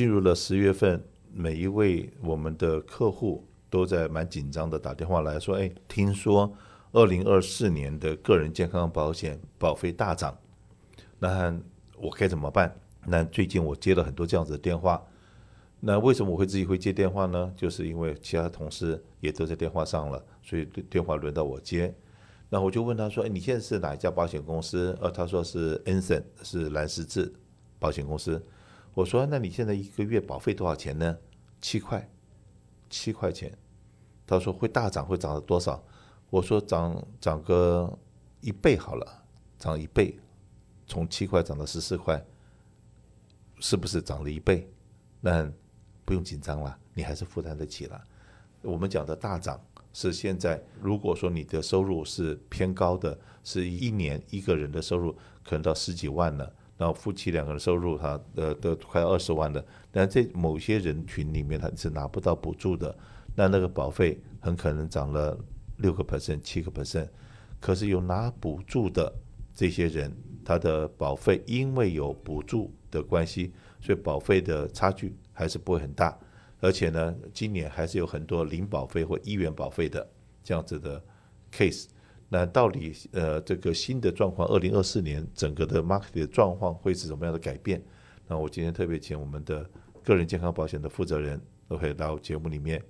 进入了十月份，每一位我们的客户都在蛮紧张的打电话来说：“哎，听说二零二四年的个人健康保险保费大涨，那我该怎么办？”那最近我接了很多这样子的电话。那为什么我会自己会接电话呢？就是因为其他同事也都在电话上了，所以电话轮到我接。那我就问他说：“哎，你现在是哪一家保险公司？”呃，他说是 Anson，是蓝十字保险公司。我说：“那你现在一个月保费多少钱呢？”七块，七块钱。他说：“会大涨，会涨到多少？”我说：“涨涨个一倍好了，涨一倍，从七块涨到十四块，是不是涨了一倍？那。”不用紧张了，你还是负担得起了。我们讲的大涨是现在，如果说你的收入是偏高的，是一年一个人的收入可能到十几万了，然后夫妻两个人收入哈呃都快二十万了，但这某些人群里面他是拿不到补助的，那那个保费很可能涨了六个 percent、七个 percent。可是有拿补助的这些人，他的保费因为有补助的关系，所以保费的差距。还是不会很大，而且呢，今年还是有很多零保费或一元保费的这样子的 case。那到底呃这个新的状况，二零二四年整个的 market 的状况会是什么样的改变？那我今天特别请我们的个人健康保险的负责人都可以到节目里面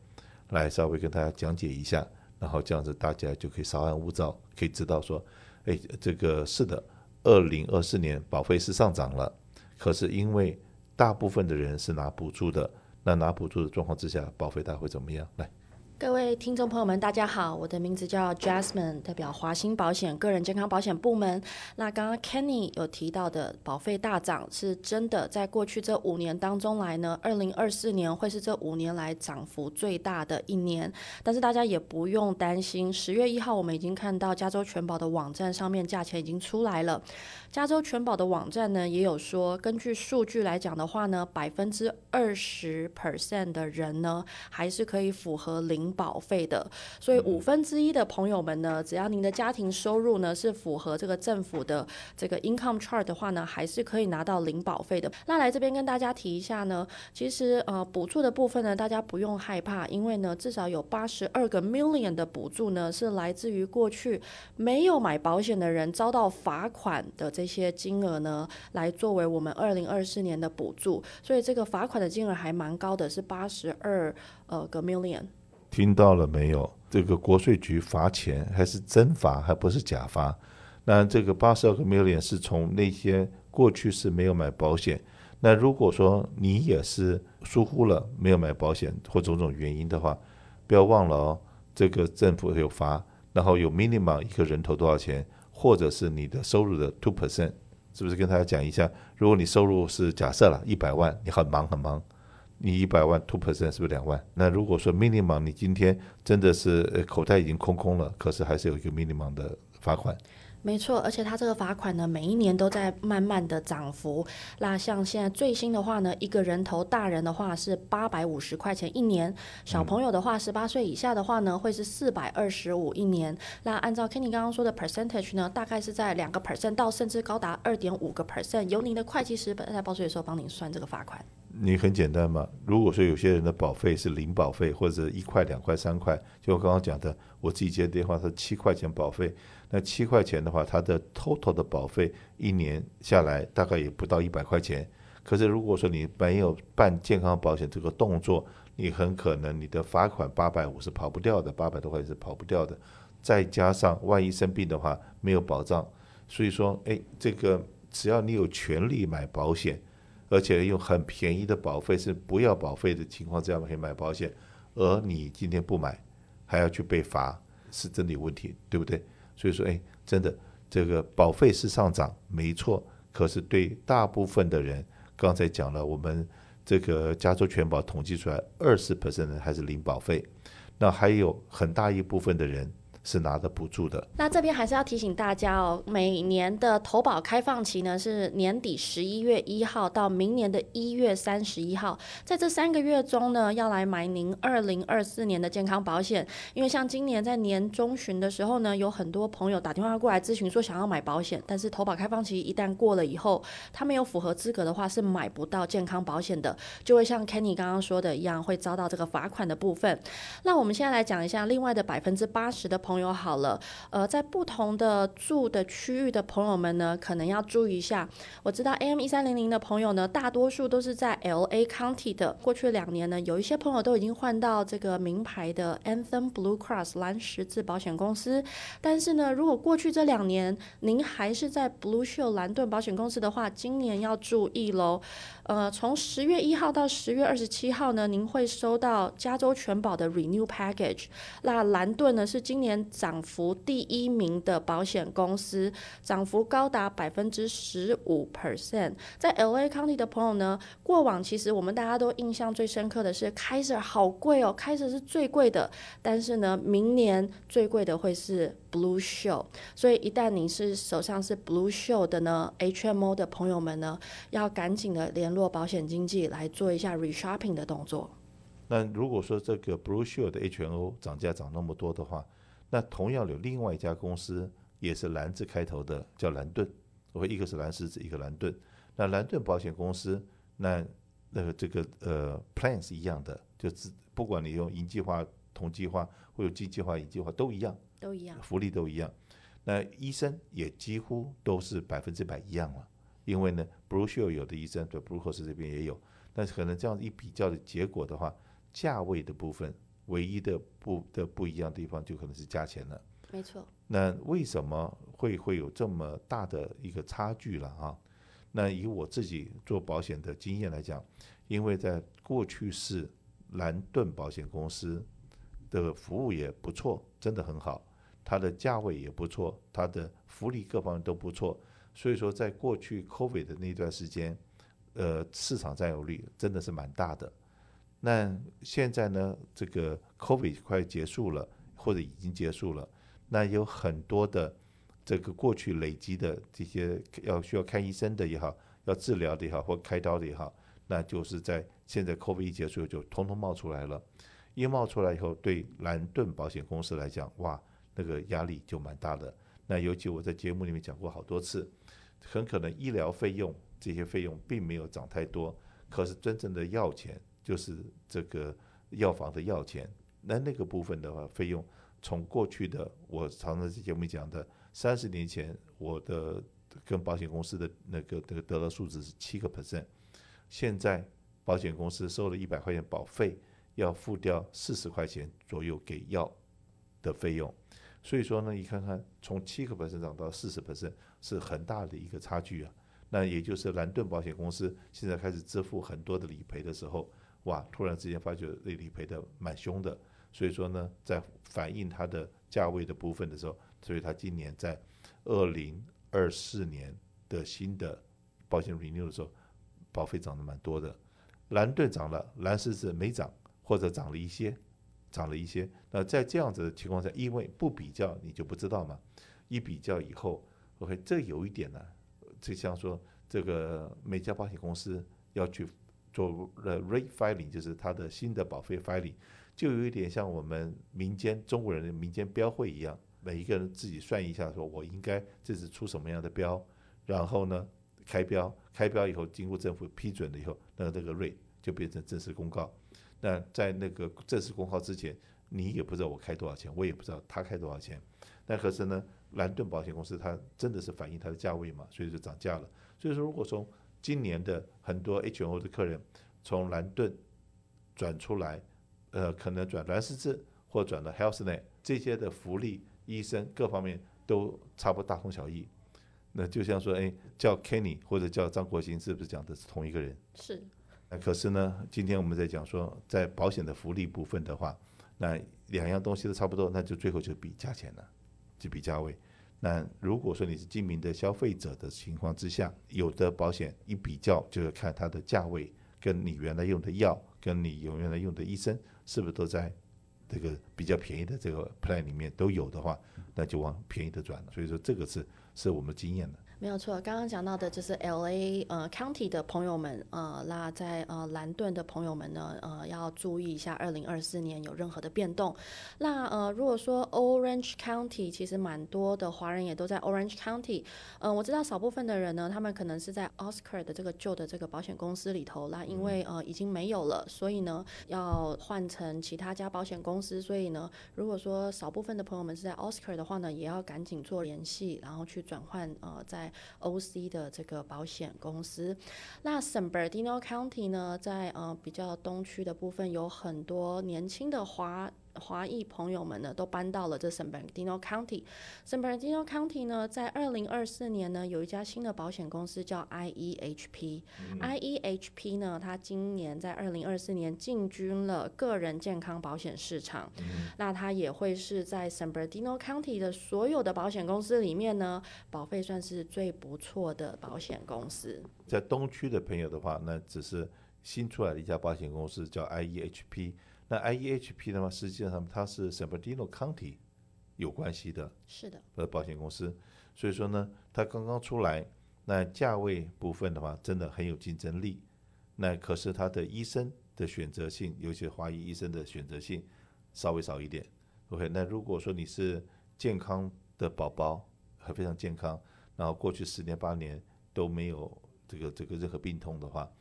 来稍微跟大家讲解一下，然后这样子大家就可以稍安勿躁，可以知道说，哎，这个是的，二零二四年保费是上涨了，可是因为大部分的人是拿补助的，那拿补助的状况之下，保费大会怎么样？来。各位听众朋友们，大家好，我的名字叫 Jasmine，代表华兴保险个人健康保险部门。那刚刚 Kenny 有提到的保费大涨是真的，在过去这五年当中来呢，二零二四年会是这五年来涨幅最大的一年。但是大家也不用担心，十月一号我们已经看到加州全保的网站上面价钱已经出来了。加州全保的网站呢也有说，根据数据来讲的话呢，百分之二十 percent 的人呢还是可以符合零。保费的，所以五分之一的朋友们呢，只要您的家庭收入呢是符合这个政府的这个 income chart 的话呢，还是可以拿到零保费的。那来这边跟大家提一下呢，其实呃补助的部分呢，大家不用害怕，因为呢至少有八十二个 million 的补助呢是来自于过去没有买保险的人遭到罚款的这些金额呢，来作为我们二零二四年的补助。所以这个罚款的金额还蛮高的，是八十二呃个 million。听到了没有？这个国税局罚钱还是真罚，还不是假罚。那这个八十二个 million 是从那些过去是没有买保险。那如果说你也是疏忽了没有买保险或种种原因的话，不要忘了哦，这个政府有罚，然后有 minimum 一个人头多少钱，或者是你的收入的 two percent，是不是跟大家讲一下？如果你收入是假设了一百万，你很忙很忙。你一百万 two percent 是不是两万？那如果说 minimum 你今天真的是口袋已经空空了，可是还是有一个 minimum 的罚款。没错，而且它这个罚款呢，每一年都在慢慢的涨幅。那像现在最新的话呢，一个人头大人的话是八百五十块钱一年，小朋友的话十八岁以下的话呢，会是四百二十五一年。那按照 Kenny 刚刚说的 percentage 呢，大概是在两个 percent 到甚至高达二点五个 percent，由您的会计师在报税的时候帮您算这个罚款。你很简单嘛，如果说有些人的保费是零保费，或者一块、两块、三块，就我刚刚讲的，我自己接电话是七块钱保费，那七块钱的话，它的 total 的保费一年下来大概也不到一百块钱。可是如果说你没有办健康保险这个动作，你很可能你的罚款八百五是跑不掉的，八百多块钱是跑不掉的。再加上万一生病的话没有保障，所以说，哎，这个只要你有权利买保险。而且用很便宜的保费，是不要保费的情况之下可以买保险，而你今天不买，还要去被罚，是真的有问题，对不对？所以说，哎，真的这个保费是上涨，没错。可是对大部分的人，刚才讲了，我们这个加州全保统计出来，二十 percent 还是零保费，那还有很大一部分的人是拿的补助的。那这边还是要提醒大家哦，每年的投保开放期呢是年底十一月一号到明年的一月三十一号，在这三个月中呢，要来买您二零二四年的健康保险。因为像今年在年中旬的时候呢，有很多朋友打电话过来咨询说想要买保险，但是投保开放期一旦过了以后，他没有符合资格的话是买不到健康保险的，就会像 Kenny 刚刚说的一样，会遭到这个罚款的部分。那我们现在来讲一下另外的百分之八十的朋友又好了，呃，在不同的住的区域的朋友们呢，可能要注意一下。我知道 AM 一三零零的朋友呢，大多数都是在 LA County 的。过去两年呢，有一些朋友都已经换到这个名牌的 Anthem Blue Cross 蓝十字保险公司。但是呢，如果过去这两年您还是在 Blue Shield 蓝盾保险公司的话，今年要注意喽。呃，从十月一号到十月二十七号呢，您会收到加州全保的 Renew Package。那蓝盾呢是今年涨幅第一名的保险公司，涨幅高达百分之十五 percent。在 LA County 的朋友呢，过往其实我们大家都印象最深刻的是 Kaiser 好贵哦，Kaiser 是最贵的。但是呢，明年最贵的会是 Blue Shield。所以一旦您是手上是 Blue Shield 的呢，HMO 的朋友们呢，要赶紧的联络。做保险经纪来做一下 reshopping 的动作。那如果说这个 Blue Shield 的 HMO 涨价涨那么多的话，那同样有另外一家公司也是蓝字开头的，叫蓝盾。我一个是蓝狮子，一个蓝盾。那蓝盾保险公司，那那个这个呃 plan 是一样的，就是不管你用银计划、同计划或者金计划、银计划都一样，都一样，福利都一样。那医生也几乎都是百分之百一样了。因为呢，Blue Shield 有的医生对 Blue Cross 这边也有，但是可能这样一比较的结果的话，价位的部分唯一的不的不一样的地方就可能是价钱了。没错。那为什么会会有这么大的一个差距了啊？那以我自己做保险的经验来讲，因为在过去是蓝盾保险公司的服务也不错，真的很好，它的价位也不错，它的福利各方面都不错。所以说，在过去 COVID 的那段时间，呃，市场占有率真的是蛮大的。那现在呢，这个 COVID 快结束了，或者已经结束了，那有很多的这个过去累积的这些要需要看医生的也好，要治疗的也好，或开刀的也好，那就是在现在 COVID 一结束就通通冒出来了。一冒出来以后，对蓝盾保险公司来讲，哇，那个压力就蛮大的。那尤其我在节目里面讲过好多次，很可能医疗费用这些费用并没有涨太多，可是真正的药钱就是这个药房的药钱。那那个部分的话，费用从过去的我常常在节目里讲的三十年前，我的跟保险公司的那个得得到数字是七个 percent，现在保险公司收了一百块钱保费，要付掉四十块钱左右给药的费用。所以说呢，你看看从七个百分涨到四十百分，是很大的一个差距啊。那也就是蓝盾保险公司现在开始支付很多的理赔的时候，哇，突然之间发觉那理赔的蛮凶的。所以说呢，在反映它的价位的部分的时候，所以它今年在二零二四年的新的保险 renew 的时候，保费涨得蛮多的。蓝盾涨了，蓝狮子没涨，或者涨了一些。涨了一些，那在这样子的情况下，因为不比较你就不知道嘛，一比较以后，OK，这有一点呢，就像说这个每家保险公司要去做呃 rate filing，就是它的新的保费 filing，就有一点像我们民间中国人的民间标会一样，每一个人自己算一下，说我应该这次出什么样的标，然后呢开标，开标以后经过政府批准了以后，那这个 rate 就变成正式公告。那在那个正式公告之前，你也不知道我开多少钱，我也不知道他开多少钱。那可是呢，蓝盾保险公司它真的是反映它的价位嘛，所以就涨价了。所以说，如果从今年的很多 H&O 的客人从蓝盾转出来，呃，可能转蓝十字或转到 HealthNet 这些的福利、医生各方面都差不多大同小异。那就像说，哎，叫 Kenny 或者叫张国兴，是不是讲的是同一个人？是。那可是呢，今天我们在讲说，在保险的福利部分的话，那两样东西都差不多，那就最后就比价钱了，就比价位。那如果说你是精明的消费者的情况之下，有的保险一比较，就是看它的价位，跟你原来用的药，跟你原来用的医生，是不是都在这个比较便宜的这个 plan 里面都有的话，那就往便宜的转了。所以说这个是是我们经验的。没有错，刚刚讲到的就是 L A 呃 County 的朋友们，呃，那在呃兰顿的朋友们呢，呃，要注意一下，二零二四年有任何的变动。那呃，如果说 Orange County 其实蛮多的华人也都在 Orange County，呃，我知道少部分的人呢，他们可能是在 Oscar 的这个旧的这个保险公司里头，那因为呃已经没有了，所以呢要换成其他家保险公司，所以呢，如果说少部分的朋友们是在 Oscar 的话呢，也要赶紧做联系，然后去转换呃在 OC 的这个保险公司，那 San Bernardino County 呢，在呃比较东区的部分，有很多年轻的华。华裔朋友们呢，都搬到了这 San Bernardino County。San Bernardino County 呢，在二零二四年呢，有一家新的保险公司叫 IEHP。嗯、IEHP 呢，它今年在二零二四年进军了个人健康保险市场。嗯、那它也会是在 San Bernardino County 的所有的保险公司里面呢，保费算是最不错的保险公司。在东区的朋友的话，那只是新出来的一家保险公司，叫 IEHP。那 IEHP 的话，实际上它是 San Bernardino County 有关系的，是的，呃，保险公司。所以说呢，它刚刚出来，那价位部分的话，真的很有竞争力。那可是它的医生的选择性，尤其华裔医生的选择性稍微少一点。OK，那如果说你是健康的宝宝，还非常健康，然后过去十年八年都没有这个这个任何病痛的话，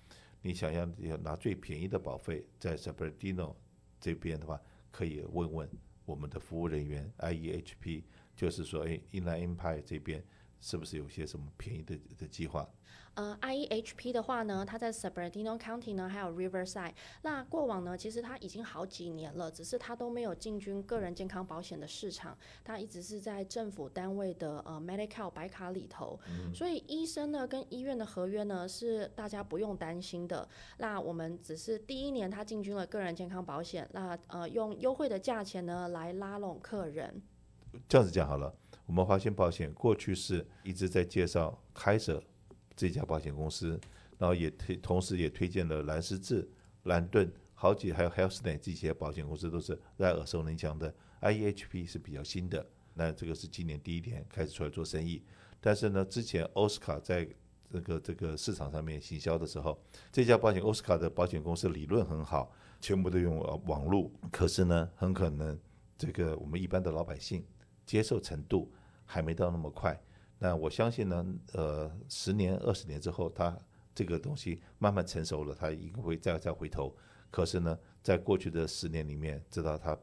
你想要要拿最便宜的保费，在 San Bernardino 这边的话，可以问问我们的服务人员 IEHP，就是说，哎，Inland Empire 这边。是不是有些什么便宜的的计划？呃，IEHP 的话呢，它在 Bernardino County 呢，还有 Riverside。那过往呢，其实它已经好几年了，只是它都没有进军个人健康保险的市场，它一直是在政府单位的呃 Medi-Cal 白卡里头。嗯。所以医生呢跟医院的合约呢是大家不用担心的。那我们只是第一年它进军了个人健康保险，那呃用优惠的价钱呢来拉拢客人。这样子讲好了。我们华兴保险过去是一直在介绍开舍这家保险公司，然后也推，同时也推荐了蓝十字、兰顿好几，还有 Healthnet 这些保险公司都是在耳熟能详的。IEHP 是比较新的，那这个是今年第一年开始出来做生意。但是呢，之前 Oscar 在这个这个市场上面行销的时候，这家保险 Oscar 的保险公司理论很好，全部都用网络，可是呢，很可能这个我们一般的老百姓接受程度。还没到那么快，那我相信呢，呃，十年、二十年之后，它这个东西慢慢成熟了，它应该会再再回头。可是呢，在过去的十年里面，知道他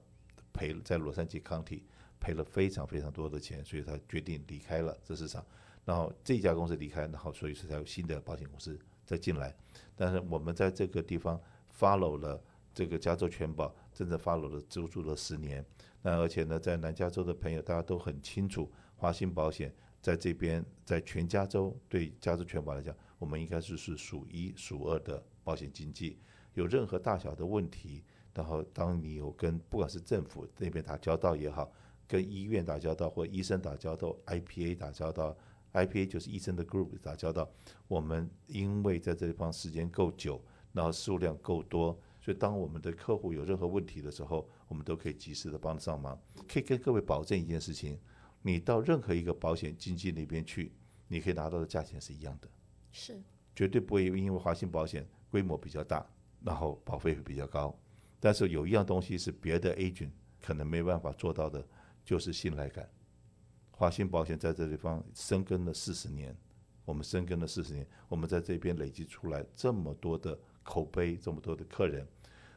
赔在洛杉矶 County 赔了非常非常多的钱，所以他决定离开了这市场。然后这家公司离开，然后所以说才有新的保险公司再进来。但是我们在这个地方 follow 了这个加州全保，真正 follow 了足足了十年。那而且呢，在南加州的朋友大家都很清楚。华兴保险在这边，在全加州对加州全保来讲，我们应该是是数一数二的保险经纪。有任何大小的问题，然后当你有跟不管是政府那边打交道也好，跟医院打交道或医生打交道，IPA 打交道，IPA 就是医生的 group 打交道。我们因为在这地方时间够久，然后数量够多，所以当我们的客户有任何问题的时候，我们都可以及时的帮上忙。可以跟各位保证一件事情。你到任何一个保险经纪那边去，你可以拿到的价钱是一样的，是绝对不会因为华兴保险规模比较大，然后保费会比较高。但是有一样东西是别的 agent 可能没办法做到的，就是信赖感。华兴保险在这地方深耕了四十年，我们深耕了四十年，我们在这边累积出来这么多的口碑，这么多的客人。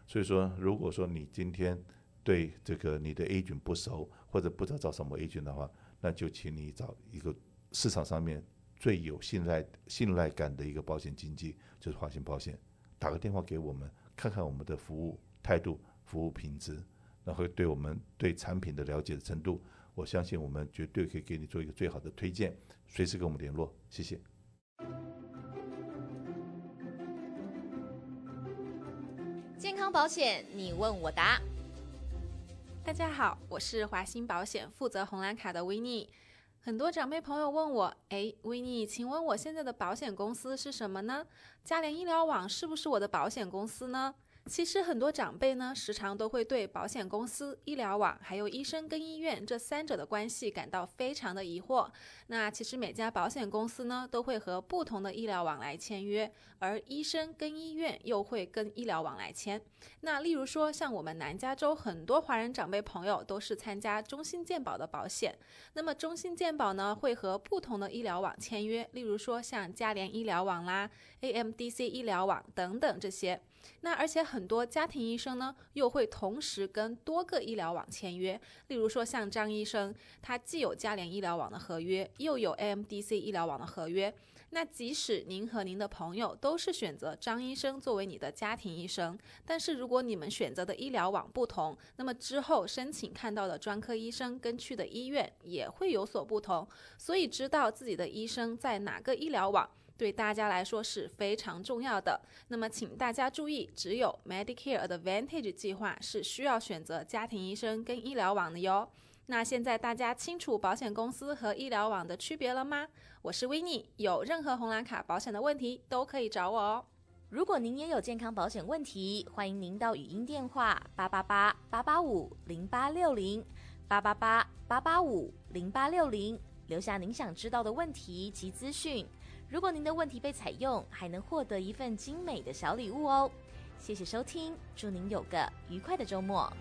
所以说，如果说你今天，对这个你的 agent 不熟，或者不知道找什么 agent 的话，那就请你找一个市场上面最有信赖信赖感的一个保险经纪，就是华兴保险。打个电话给我们，看看我们的服务态度、服务品质，然后对我们对产品的了解的程度，我相信我们绝对可以给你做一个最好的推荐。随时跟我们联络，谢谢。健康保险，你问我答。大家好，我是华鑫保险负责红蓝卡的维尼。很多长辈朋友问我，哎，维尼，请问我现在的保险公司是什么呢？嘉联医疗网是不是我的保险公司呢？其实很多长辈呢，时常都会对保险公司、医疗网还有医生跟医院这三者的关系感到非常的疑惑。那其实每家保险公司呢，都会和不同的医疗网来签约，而医生跟医院又会跟医疗网来签。那例如说，像我们南加州很多华人长辈朋友都是参加中兴健保的保险，那么中兴健保呢，会和不同的医疗网签约，例如说像嘉联医疗网啦、AMDC 医疗网等等这些。那而且很多家庭医生呢，又会同时跟多个医疗网签约。例如说像张医生，他既有嘉联医疗网的合约，又有 AMDC 医疗网的合约。那即使您和您的朋友都是选择张医生作为你的家庭医生，但是如果你们选择的医疗网不同，那么之后申请看到的专科医生跟去的医院也会有所不同。所以知道自己的医生在哪个医疗网，对大家来说是非常重要的。那么，请大家注意，只有 Medicare Advantage 计划是需要选择家庭医生跟医疗网的哟。那现在大家清楚保险公司和医疗网的区别了吗？我是 w i n n e 有任何红蓝卡保险的问题都可以找我哦。如果您也有健康保险问题，欢迎您到语音电话八八八八八五零八六零八八八八八五零八六零留下您想知道的问题及资讯。如果您的问题被采用，还能获得一份精美的小礼物哦！谢谢收听，祝您有个愉快的周末。